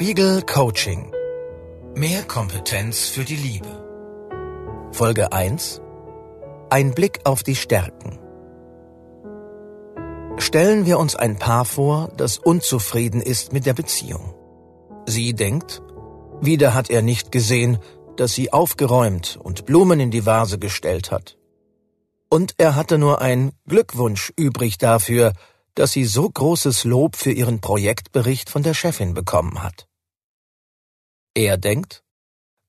Spiegel Coaching. Mehr Kompetenz für die Liebe. Folge 1. Ein Blick auf die Stärken. Stellen wir uns ein Paar vor, das unzufrieden ist mit der Beziehung. Sie denkt, wieder hat er nicht gesehen, dass sie aufgeräumt und Blumen in die Vase gestellt hat. Und er hatte nur ein Glückwunsch übrig dafür, dass sie so großes Lob für ihren Projektbericht von der Chefin bekommen hat. Er denkt,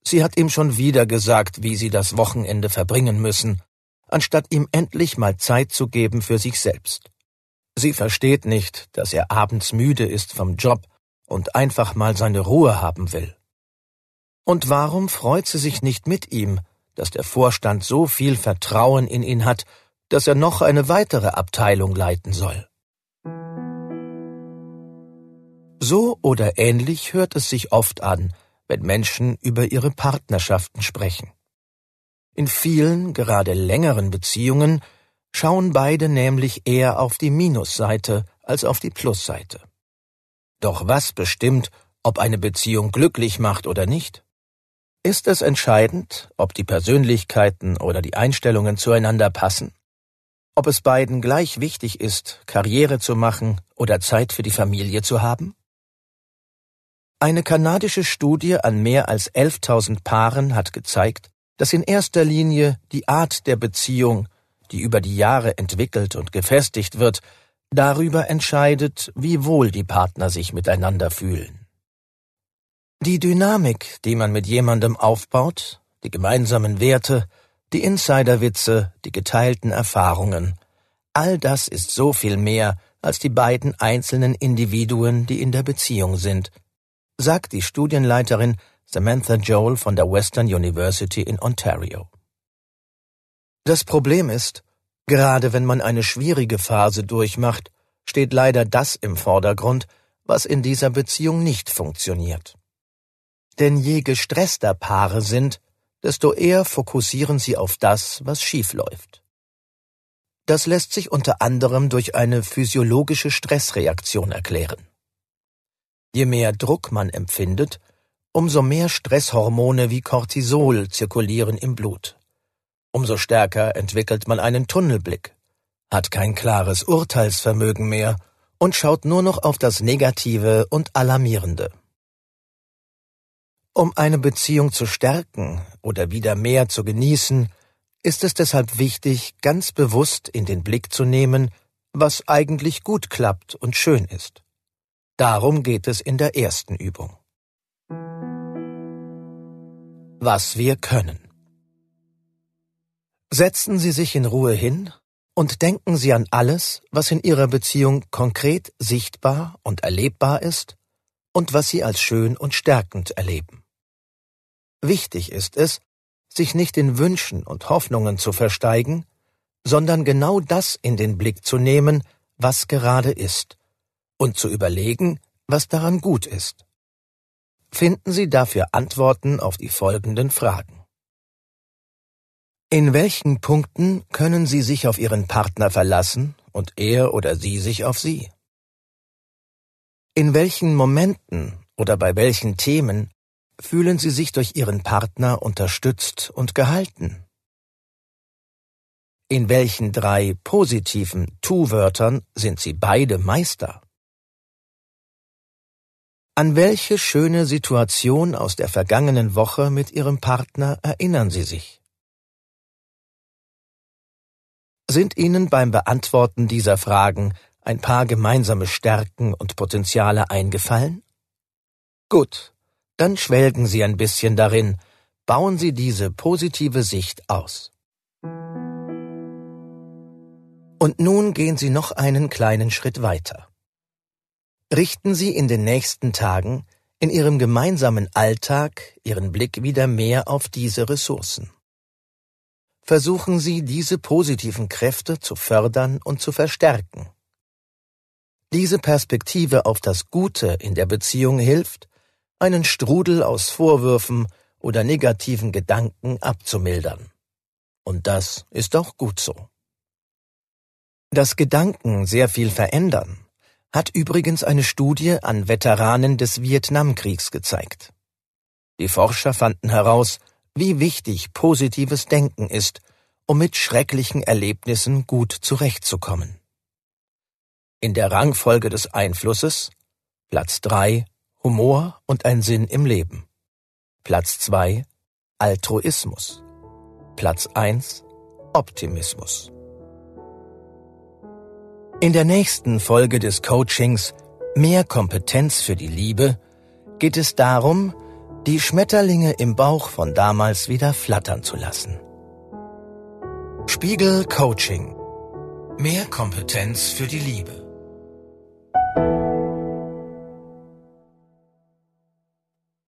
sie hat ihm schon wieder gesagt, wie sie das Wochenende verbringen müssen, anstatt ihm endlich mal Zeit zu geben für sich selbst. Sie versteht nicht, dass er abends müde ist vom Job und einfach mal seine Ruhe haben will. Und warum freut sie sich nicht mit ihm, dass der Vorstand so viel Vertrauen in ihn hat, dass er noch eine weitere Abteilung leiten soll? So oder ähnlich hört es sich oft an, wenn Menschen über ihre Partnerschaften sprechen. In vielen, gerade längeren Beziehungen schauen beide nämlich eher auf die Minusseite als auf die Plusseite. Doch was bestimmt, ob eine Beziehung glücklich macht oder nicht? Ist es entscheidend, ob die Persönlichkeiten oder die Einstellungen zueinander passen? Ob es beiden gleich wichtig ist, Karriere zu machen oder Zeit für die Familie zu haben? Eine kanadische Studie an mehr als 11.000 Paaren hat gezeigt, dass in erster Linie die Art der Beziehung, die über die Jahre entwickelt und gefestigt wird, darüber entscheidet, wie wohl die Partner sich miteinander fühlen. Die Dynamik, die man mit jemandem aufbaut, die gemeinsamen Werte, die Insiderwitze, die geteilten Erfahrungen, all das ist so viel mehr als die beiden einzelnen Individuen, die in der Beziehung sind, sagt die Studienleiterin Samantha Joel von der Western University in Ontario. Das Problem ist, gerade wenn man eine schwierige Phase durchmacht, steht leider das im Vordergrund, was in dieser Beziehung nicht funktioniert. Denn je gestresster Paare sind, desto eher fokussieren sie auf das, was schief läuft. Das lässt sich unter anderem durch eine physiologische Stressreaktion erklären. Je mehr Druck man empfindet, umso mehr Stresshormone wie Cortisol zirkulieren im Blut. Umso stärker entwickelt man einen Tunnelblick, hat kein klares Urteilsvermögen mehr und schaut nur noch auf das Negative und Alarmierende. Um eine Beziehung zu stärken oder wieder mehr zu genießen, ist es deshalb wichtig, ganz bewusst in den Blick zu nehmen, was eigentlich gut klappt und schön ist. Darum geht es in der ersten Übung. Was wir können. Setzen Sie sich in Ruhe hin und denken Sie an alles, was in Ihrer Beziehung konkret sichtbar und erlebbar ist und was Sie als schön und stärkend erleben. Wichtig ist es, sich nicht in Wünschen und Hoffnungen zu versteigen, sondern genau das in den Blick zu nehmen, was gerade ist und zu überlegen, was daran gut ist. Finden Sie dafür Antworten auf die folgenden Fragen. In welchen Punkten können Sie sich auf Ihren Partner verlassen und er oder sie sich auf Sie? In welchen Momenten oder bei welchen Themen fühlen Sie sich durch Ihren Partner unterstützt und gehalten? In welchen drei positiven Tu-Wörtern sind Sie beide Meister? An welche schöne Situation aus der vergangenen Woche mit Ihrem Partner erinnern Sie sich? Sind Ihnen beim Beantworten dieser Fragen ein paar gemeinsame Stärken und Potenziale eingefallen? Gut, dann schwelgen Sie ein bisschen darin, bauen Sie diese positive Sicht aus. Und nun gehen Sie noch einen kleinen Schritt weiter richten Sie in den nächsten Tagen in Ihrem gemeinsamen Alltag Ihren Blick wieder mehr auf diese Ressourcen. Versuchen Sie, diese positiven Kräfte zu fördern und zu verstärken. Diese Perspektive auf das Gute in der Beziehung hilft, einen Strudel aus Vorwürfen oder negativen Gedanken abzumildern. Und das ist auch gut so. Dass Gedanken sehr viel verändern hat übrigens eine Studie an Veteranen des Vietnamkriegs gezeigt. Die Forscher fanden heraus, wie wichtig positives Denken ist, um mit schrecklichen Erlebnissen gut zurechtzukommen. In der Rangfolge des Einflusses Platz 3 Humor und ein Sinn im Leben. Platz 2 Altruismus. Platz 1 Optimismus. In der nächsten Folge des Coachings Mehr Kompetenz für die Liebe geht es darum, die Schmetterlinge im Bauch von damals wieder flattern zu lassen. Spiegel Coaching. Mehr Kompetenz für die Liebe.